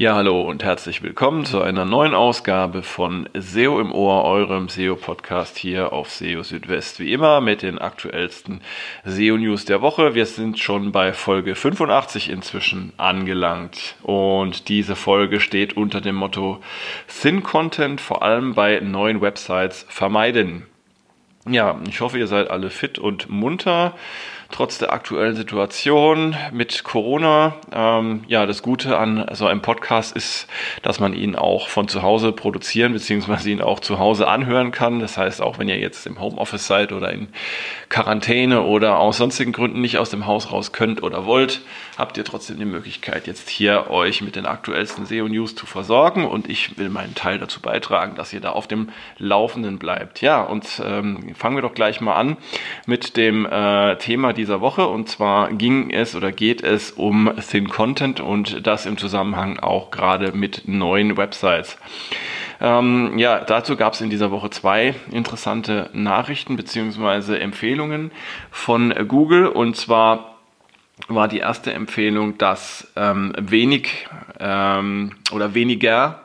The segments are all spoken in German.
Ja, hallo und herzlich willkommen zu einer neuen Ausgabe von SEO im Ohr, eurem SEO-Podcast hier auf SEO Südwest. Wie immer mit den aktuellsten SEO-News der Woche. Wir sind schon bei Folge 85 inzwischen angelangt und diese Folge steht unter dem Motto Thin Content vor allem bei neuen Websites vermeiden. Ja, ich hoffe, ihr seid alle fit und munter trotz der aktuellen Situation mit Corona. Ähm, ja, das Gute an so einem Podcast ist, dass man ihn auch von zu Hause produzieren bzw. ihn auch zu Hause anhören kann. Das heißt, auch wenn ihr jetzt im Homeoffice seid oder in Quarantäne oder aus sonstigen Gründen nicht aus dem Haus raus könnt oder wollt, habt ihr trotzdem die Möglichkeit, jetzt hier euch mit den aktuellsten SEO-News zu versorgen und ich will meinen Teil dazu beitragen, dass ihr da auf dem Laufenden bleibt. Ja, und ähm, fangen wir doch gleich mal an mit dem äh, Thema dieser Woche. Und zwar ging es oder geht es um Thin Content und das im Zusammenhang auch gerade mit neuen Websites. Ähm, ja, dazu gab es in dieser Woche zwei interessante Nachrichten bzw. Empfehlungen von Google. Und zwar war die erste Empfehlung, dass ähm, wenig ähm, oder weniger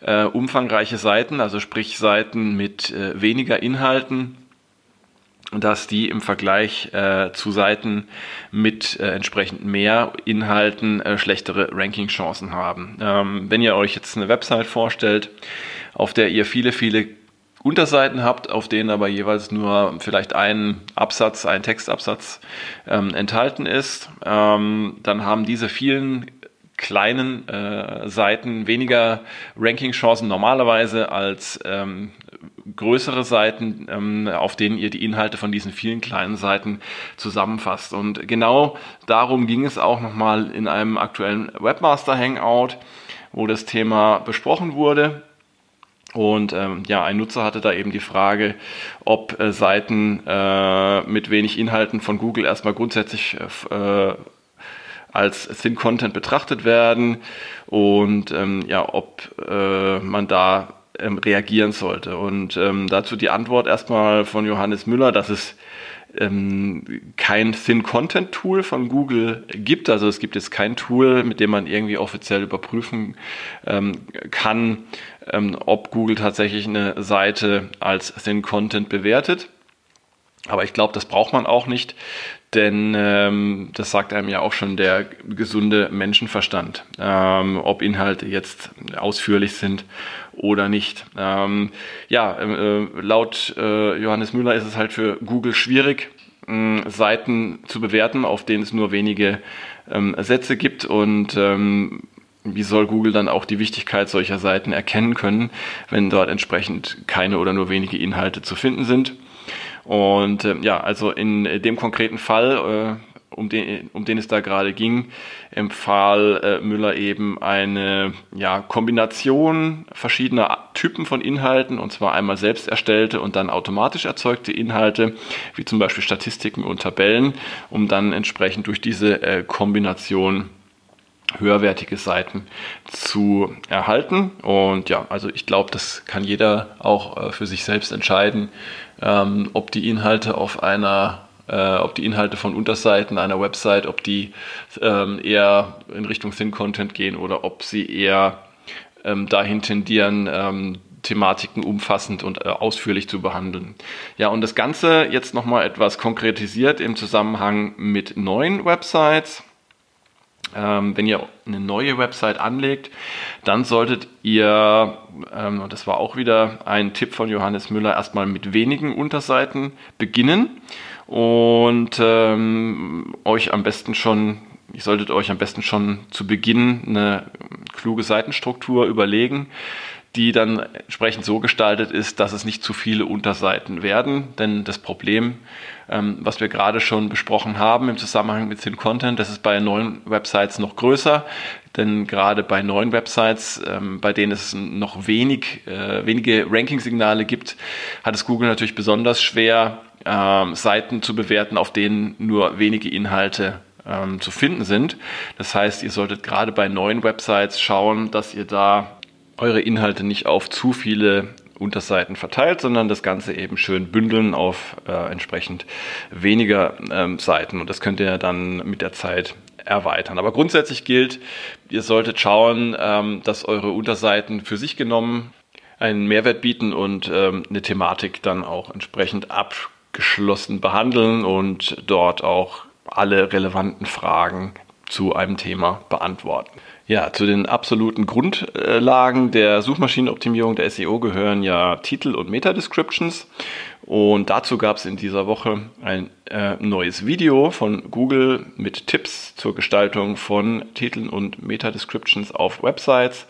äh, umfangreiche Seiten, also sprich Seiten mit äh, weniger Inhalten, dass die im Vergleich äh, zu Seiten mit äh, entsprechend mehr Inhalten äh, schlechtere Ranking-Chancen haben. Ähm, wenn ihr euch jetzt eine Website vorstellt, auf der ihr viele, viele Unterseiten habt, auf denen aber jeweils nur vielleicht ein Absatz, ein Textabsatz ähm, enthalten ist, ähm, dann haben diese vielen kleinen äh, Seiten weniger Ranking-Chancen normalerweise als ähm, größere Seiten, ähm, auf denen ihr die Inhalte von diesen vielen kleinen Seiten zusammenfasst. Und genau darum ging es auch nochmal in einem aktuellen Webmaster Hangout, wo das Thema besprochen wurde. Und ähm, ja, ein Nutzer hatte da eben die Frage, ob äh, Seiten äh, mit wenig Inhalten von Google erstmal grundsätzlich äh, als Thin Content betrachtet werden und ähm, ja, ob äh, man da ähm, reagieren sollte. Und ähm, dazu die Antwort erstmal von Johannes Müller, dass es ähm, kein Thin Content Tool von Google gibt. Also es gibt jetzt kein Tool, mit dem man irgendwie offiziell überprüfen ähm, kann, ähm, ob Google tatsächlich eine Seite als Thin Content bewertet. Aber ich glaube, das braucht man auch nicht, denn ähm, das sagt einem ja auch schon der gesunde Menschenverstand, ähm, ob Inhalte jetzt ausführlich sind oder nicht. Ähm, ja, äh, laut äh, Johannes Müller ist es halt für Google schwierig, äh, Seiten zu bewerten, auf denen es nur wenige ähm, Sätze gibt und ähm, wie soll Google dann auch die Wichtigkeit solcher Seiten erkennen können, wenn dort entsprechend keine oder nur wenige Inhalte zu finden sind? Und äh, ja, also in dem konkreten Fall, äh, um, den, um den es da gerade ging, empfahl äh, Müller eben eine ja, Kombination verschiedener Typen von Inhalten, und zwar einmal selbst erstellte und dann automatisch erzeugte Inhalte, wie zum Beispiel Statistiken und Tabellen, um dann entsprechend durch diese äh, Kombination höherwertige Seiten zu erhalten. Und ja, also ich glaube, das kann jeder auch äh, für sich selbst entscheiden, ähm, ob die Inhalte auf einer äh, ob die Inhalte von Unterseiten einer Website, ob die ähm, eher in Richtung Thin Content gehen oder ob sie eher ähm, dahin tendieren, ähm, Thematiken umfassend und äh, ausführlich zu behandeln. Ja, und das Ganze jetzt nochmal etwas konkretisiert im Zusammenhang mit neuen Websites. Ähm, wenn ihr eine neue Website anlegt, dann solltet ihr, ähm, und das war auch wieder ein Tipp von Johannes Müller, erstmal mit wenigen Unterseiten beginnen und ähm, euch am besten schon, ihr solltet euch am besten schon zu Beginn eine kluge Seitenstruktur überlegen, die dann entsprechend so gestaltet ist, dass es nicht zu viele Unterseiten werden. Denn das Problem, ähm, was wir gerade schon besprochen haben im Zusammenhang mit Thin Content, das ist bei neuen Websites noch größer. Denn gerade bei neuen Websites, ähm, bei denen es noch wenig, äh, wenige Ranking-Signale gibt, hat es Google natürlich besonders schwer, ähm, Seiten zu bewerten, auf denen nur wenige Inhalte ähm, zu finden sind. Das heißt, ihr solltet gerade bei neuen Websites schauen, dass ihr da eure Inhalte nicht auf zu viele Unterseiten verteilt, sondern das Ganze eben schön bündeln auf äh, entsprechend weniger ähm, Seiten. Und das könnt ihr dann mit der Zeit erweitern. Aber grundsätzlich gilt, ihr solltet schauen, ähm, dass eure Unterseiten für sich genommen einen Mehrwert bieten und ähm, eine Thematik dann auch entsprechend abgeschlossen behandeln und dort auch alle relevanten Fragen zu einem Thema beantworten. Ja, zu den absoluten Grundlagen der Suchmaschinenoptimierung der SEO gehören ja Titel und Meta-Descriptions. Und dazu gab es in dieser Woche ein äh, neues Video von Google mit Tipps zur Gestaltung von Titeln und Meta-Descriptions auf Websites.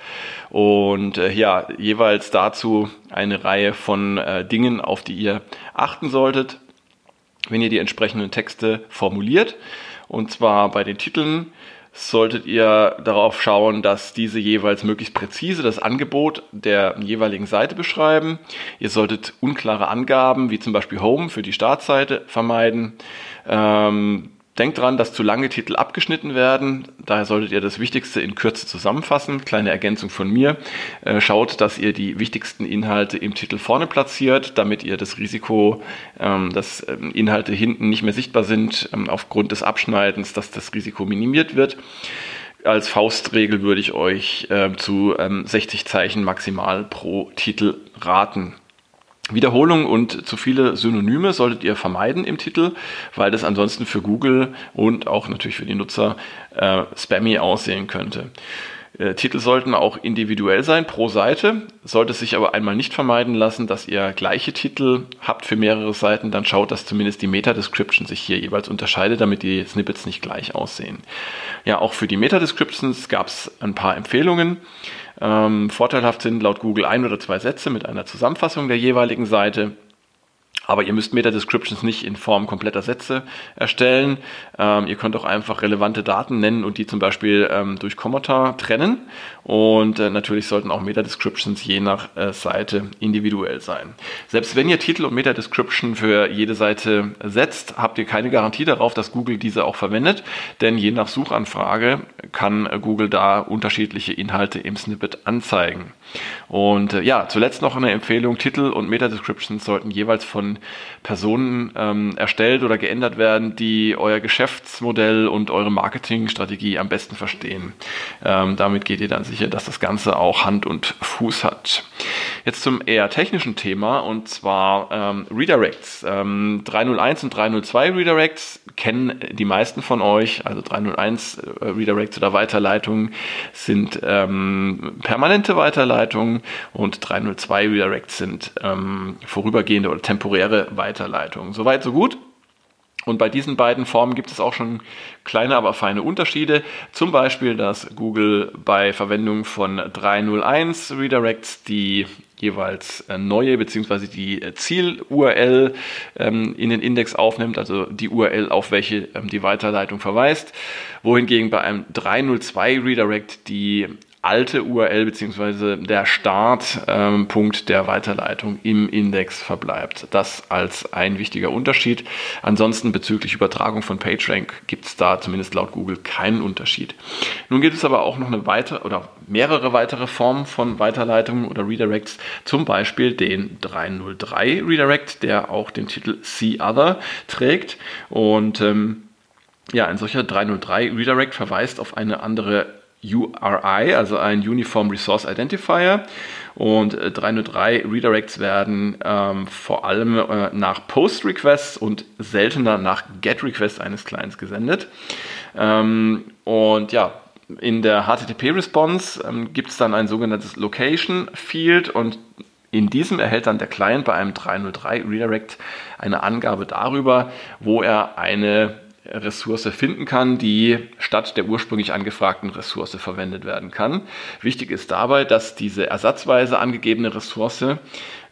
Und äh, ja, jeweils dazu eine Reihe von äh, Dingen, auf die ihr achten solltet, wenn ihr die entsprechenden Texte formuliert. Und zwar bei den Titeln solltet ihr darauf schauen, dass diese jeweils möglichst präzise das Angebot der jeweiligen Seite beschreiben. Ihr solltet unklare Angaben wie zum Beispiel Home für die Startseite vermeiden. Ähm, Denkt dran, dass zu lange Titel abgeschnitten werden. Daher solltet ihr das Wichtigste in Kürze zusammenfassen. Kleine Ergänzung von mir. Äh, schaut, dass ihr die wichtigsten Inhalte im Titel vorne platziert, damit ihr das Risiko, ähm, dass ähm, Inhalte hinten nicht mehr sichtbar sind, ähm, aufgrund des Abschneidens, dass das Risiko minimiert wird. Als Faustregel würde ich euch zu 60 Zeichen maximal pro Titel raten. Wiederholungen und zu viele Synonyme solltet ihr vermeiden im Titel, weil das ansonsten für Google und auch natürlich für die Nutzer äh, spammy aussehen könnte. Äh, Titel sollten auch individuell sein pro Seite, sollte sich aber einmal nicht vermeiden lassen, dass ihr gleiche Titel habt für mehrere Seiten, dann schaut, dass zumindest die Meta-Description sich hier jeweils unterscheidet, damit die Snippets nicht gleich aussehen. Ja, auch für die Meta-Descriptions gab es ein paar Empfehlungen. Ähm, vorteilhaft sind laut Google ein oder zwei Sätze mit einer Zusammenfassung der jeweiligen Seite. Aber ihr müsst Meta-Descriptions nicht in Form kompletter Sätze erstellen. Ähm, ihr könnt auch einfach relevante Daten nennen und die zum Beispiel ähm, durch Kommata trennen. Und äh, natürlich sollten auch Meta-Descriptions je nach äh, Seite individuell sein. Selbst wenn ihr Titel und Meta-Description für jede Seite setzt, habt ihr keine Garantie darauf, dass Google diese auch verwendet. Denn je nach Suchanfrage kann äh, Google da unterschiedliche Inhalte im Snippet anzeigen. Und äh, ja, zuletzt noch eine Empfehlung. Titel und Meta-Descriptions sollten jeweils von Personen ähm, erstellt oder geändert werden, die euer Geschäftsmodell und eure Marketingstrategie am besten verstehen. Ähm, damit geht ihr dann sicher, dass das Ganze auch Hand und Fuß hat. Jetzt zum eher technischen Thema und zwar ähm, Redirects. 301 ähm, und 302 Redirects kennen die meisten von euch. Also 301 äh, Redirects oder Weiterleitungen sind ähm, permanente Weiterleitungen und 302 Redirects sind ähm, vorübergehende oder temporäre temporäre Weiterleitung. Soweit, so gut. Und bei diesen beiden Formen gibt es auch schon kleine, aber feine Unterschiede. Zum Beispiel, dass Google bei Verwendung von 301 Redirects die jeweils äh, neue bzw. die Ziel-URL ähm, in den Index aufnimmt, also die URL, auf welche ähm, die Weiterleitung verweist, wohingegen bei einem 302 Redirect die alte URL bzw. der Startpunkt ähm, der Weiterleitung im Index verbleibt. Das als ein wichtiger Unterschied. Ansonsten bezüglich Übertragung von PageRank gibt es da zumindest laut Google keinen Unterschied. Nun gibt es aber auch noch eine weitere oder mehrere weitere Formen von Weiterleitungen oder Redirects, zum Beispiel den 303 Redirect, der auch den Titel See Other trägt und ähm, ja, ein solcher 303 Redirect verweist auf eine andere URI, also ein Uniform Resource Identifier. Und 303 äh, Redirects werden ähm, vor allem äh, nach Post Requests und seltener nach Get Requests eines Clients gesendet. Ähm, und ja, in der HTTP-Response ähm, gibt es dann ein sogenanntes Location Field und in diesem erhält dann der Client bei einem 303 Redirect eine Angabe darüber, wo er eine Ressource finden kann, die statt der ursprünglich angefragten Ressource verwendet werden kann. Wichtig ist dabei, dass diese ersatzweise angegebene Ressource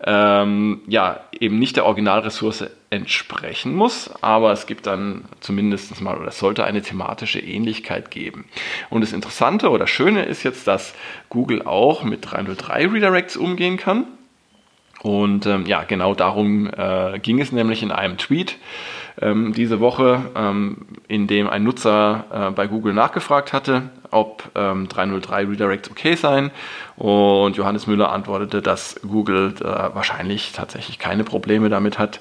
ähm, ja eben nicht der Originalressource entsprechen muss, aber es gibt dann zumindest mal oder es sollte eine thematische Ähnlichkeit geben. Und das Interessante oder Schöne ist jetzt, dass Google auch mit 303 Redirects umgehen kann. Und ähm, ja, genau darum äh, ging es nämlich in einem Tweet ähm, diese Woche, ähm, in dem ein Nutzer äh, bei Google nachgefragt hatte, ob ähm, 303 Redirects okay seien. Und Johannes Müller antwortete, dass Google äh, wahrscheinlich tatsächlich keine Probleme damit hat.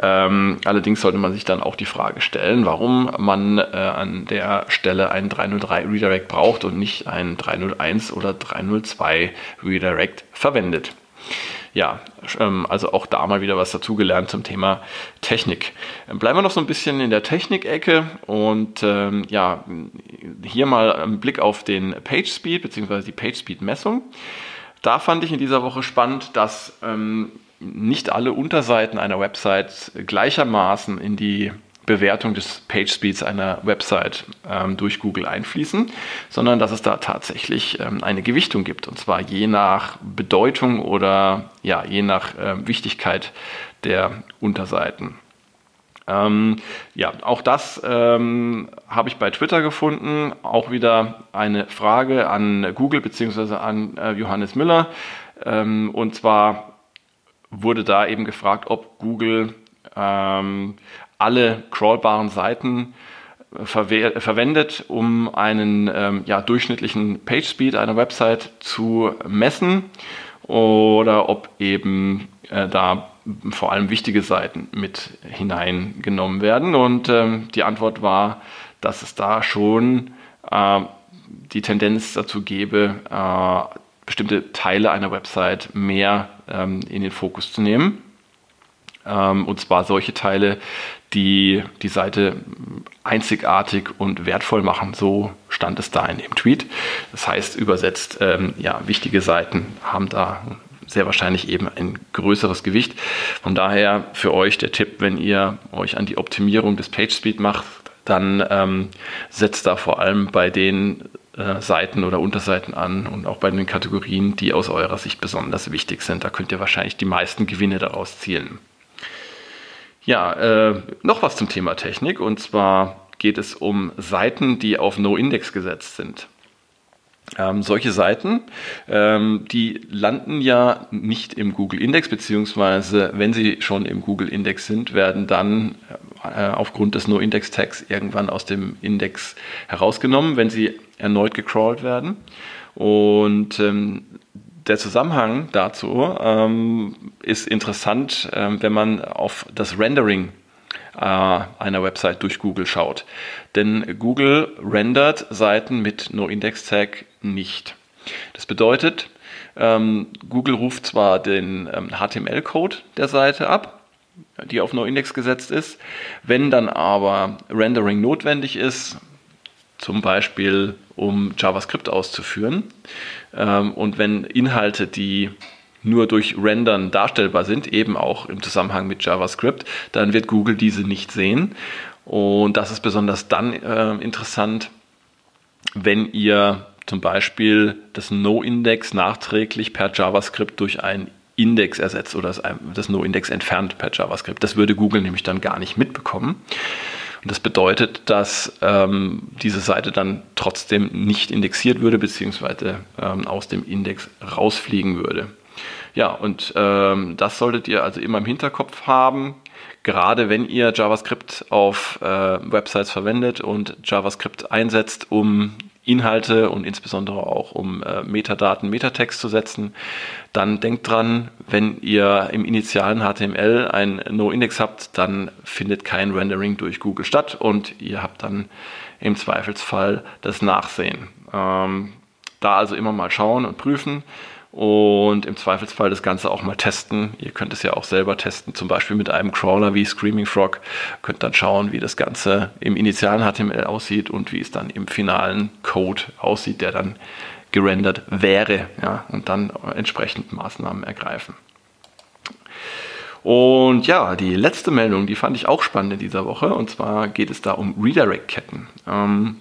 Ähm, allerdings sollte man sich dann auch die Frage stellen, warum man äh, an der Stelle einen 303 Redirect braucht und nicht einen 301 oder 302 Redirect verwendet ja, ähm, also auch da mal wieder was dazugelernt zum Thema Technik. Bleiben wir noch so ein bisschen in der Technik-Ecke und ähm, ja, hier mal ein Blick auf den PageSpeed bzw. die PageSpeed-Messung. Da fand ich in dieser Woche spannend, dass ähm, nicht alle Unterseiten einer Website gleichermaßen in die Bewertung des Page Speeds einer Website ähm, durch Google einfließen, sondern dass es da tatsächlich ähm, eine Gewichtung gibt und zwar je nach Bedeutung oder ja, je nach äh, Wichtigkeit der Unterseiten. Ähm, ja, auch das ähm, habe ich bei Twitter gefunden. Auch wieder eine Frage an Google bzw. an äh, Johannes Müller. Ähm, und zwar wurde da eben gefragt, ob Google ähm, alle crawlbaren Seiten äh, verwendet, um einen ähm, ja, durchschnittlichen Page Speed einer Website zu messen oder ob eben äh, da vor allem wichtige Seiten mit hineingenommen werden. Und ähm, die Antwort war, dass es da schon äh, die Tendenz dazu gäbe, äh, bestimmte Teile einer Website mehr ähm, in den Fokus zu nehmen. Ähm, und zwar solche Teile, die die Seite einzigartig und wertvoll machen. So stand es da in dem Tweet. Das heißt, übersetzt, ähm, ja, wichtige Seiten haben da sehr wahrscheinlich eben ein größeres Gewicht. Von daher für euch der Tipp, wenn ihr euch an die Optimierung des PageSpeed macht, dann ähm, setzt da vor allem bei den äh, Seiten oder Unterseiten an und auch bei den Kategorien, die aus eurer Sicht besonders wichtig sind. Da könnt ihr wahrscheinlich die meisten Gewinne daraus zielen. Ja, äh, noch was zum Thema Technik und zwar geht es um Seiten, die auf No-Index gesetzt sind. Ähm, solche Seiten, ähm, die landen ja nicht im Google Index, beziehungsweise wenn sie schon im Google Index sind, werden dann äh, aufgrund des No-Index-Tags irgendwann aus dem Index herausgenommen, wenn sie erneut gecrawlt werden. Und ähm, der Zusammenhang dazu ähm, ist interessant, ähm, wenn man auf das Rendering äh, einer Website durch Google schaut. Denn Google rendert Seiten mit No-Index-Tag nicht. Das bedeutet, ähm, Google ruft zwar den HTML-Code ähm, der Seite ab, die auf No-Index gesetzt ist, wenn dann aber Rendering notwendig ist, zum Beispiel um JavaScript auszuführen. Ähm, und wenn Inhalte, die nur durch Rendern darstellbar sind, eben auch im Zusammenhang mit JavaScript, dann wird Google diese nicht sehen. Und das ist besonders dann äh, interessant, wenn ihr zum Beispiel das No-Index nachträglich per JavaScript durch ein Index ersetzt oder das No-Index entfernt per JavaScript. Das würde Google nämlich dann gar nicht mitbekommen. Und das bedeutet, dass ähm, diese Seite dann trotzdem nicht indexiert würde, beziehungsweise ähm, aus dem Index rausfliegen würde. Ja, und ähm, das solltet ihr also immer im Hinterkopf haben, gerade wenn ihr JavaScript auf äh, Websites verwendet und JavaScript einsetzt, um Inhalte und insbesondere auch um äh, Metadaten, Metatext zu setzen, dann denkt dran, wenn ihr im initialen HTML ein No-Index habt, dann findet kein Rendering durch Google statt und ihr habt dann im Zweifelsfall das Nachsehen. Ähm, da also immer mal schauen und prüfen und im Zweifelsfall das Ganze auch mal testen. Ihr könnt es ja auch selber testen, zum Beispiel mit einem Crawler wie Screaming Frog. Könnt dann schauen, wie das Ganze im initialen HTML aussieht und wie es dann im finalen Code aussieht, der dann gerendert wäre. Ja, und dann entsprechend Maßnahmen ergreifen. Und ja, die letzte Meldung, die fand ich auch spannend in dieser Woche. Und zwar geht es da um Redirect-Ketten. Ähm,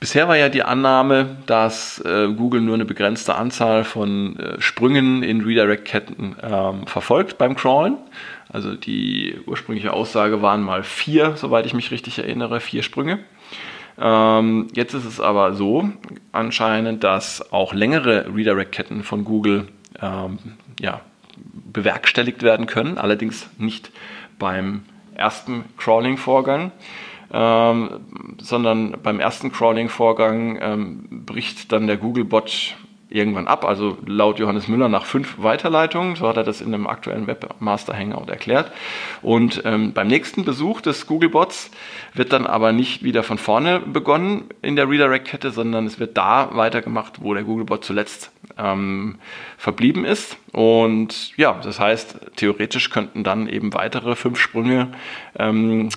Bisher war ja die Annahme, dass äh, Google nur eine begrenzte Anzahl von äh, Sprüngen in Redirect-Ketten ähm, verfolgt beim Crawlen. Also die ursprüngliche Aussage waren mal vier, soweit ich mich richtig erinnere, vier Sprünge. Ähm, jetzt ist es aber so anscheinend, dass auch längere Redirect-Ketten von Google ähm, ja, bewerkstelligt werden können, allerdings nicht beim ersten Crawling-Vorgang. Ähm, sondern beim ersten Crawling-Vorgang ähm, bricht dann der Googlebot irgendwann ab, also laut Johannes Müller nach fünf Weiterleitungen, so hat er das in einem aktuellen Webmaster Hangout erklärt. Und ähm, beim nächsten Besuch des Googlebots wird dann aber nicht wieder von vorne begonnen in der Redirect-Kette, sondern es wird da weitergemacht, wo der Googlebot zuletzt ähm, verblieben ist. Und ja, das heißt, theoretisch könnten dann eben weitere fünf Sprünge ähm,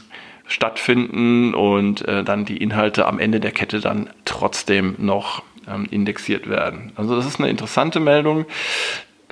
stattfinden und äh, dann die Inhalte am Ende der Kette dann trotzdem noch ähm, indexiert werden. Also das ist eine interessante Meldung.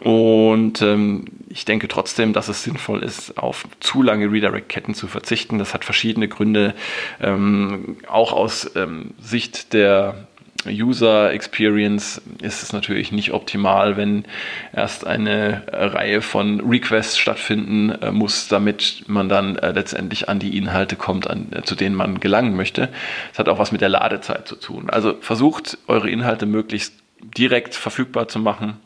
Und ähm, ich denke trotzdem, dass es sinnvoll ist, auf zu lange Redirect-Ketten zu verzichten. Das hat verschiedene Gründe, ähm, auch aus ähm, Sicht der User Experience ist es natürlich nicht optimal, wenn erst eine Reihe von Requests stattfinden äh, muss, damit man dann äh, letztendlich an die Inhalte kommt, an, äh, zu denen man gelangen möchte. Das hat auch was mit der Ladezeit zu tun. Also versucht eure Inhalte möglichst direkt verfügbar zu machen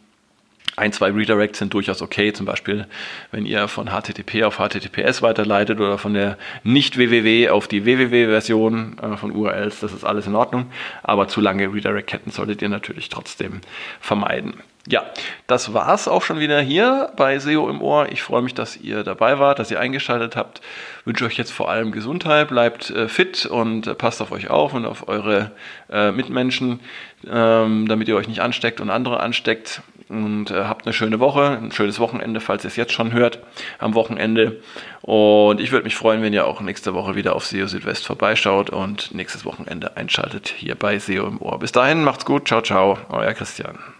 ein, zwei Redirects sind durchaus okay, zum Beispiel wenn ihr von HTTP auf HTTPS weiterleitet oder von der nicht www auf die www-Version äh, von URLs, das ist alles in Ordnung, aber zu lange Redirect-Ketten solltet ihr natürlich trotzdem vermeiden. Ja, das war's auch schon wieder hier bei SEO im Ohr. Ich freue mich, dass ihr dabei wart, dass ihr eingeschaltet habt. Wünsche euch jetzt vor allem Gesundheit, bleibt äh, fit und äh, passt auf euch auf und auf eure äh, Mitmenschen, ähm, damit ihr euch nicht ansteckt und andere ansteckt und äh, habt eine schöne Woche, ein schönes Wochenende, falls ihr es jetzt schon hört, am Wochenende. Und ich würde mich freuen, wenn ihr auch nächste Woche wieder auf SEO Südwest vorbeischaut und nächstes Wochenende einschaltet hier bei SEO im Ohr. Bis dahin, macht's gut, ciao, ciao, euer Christian.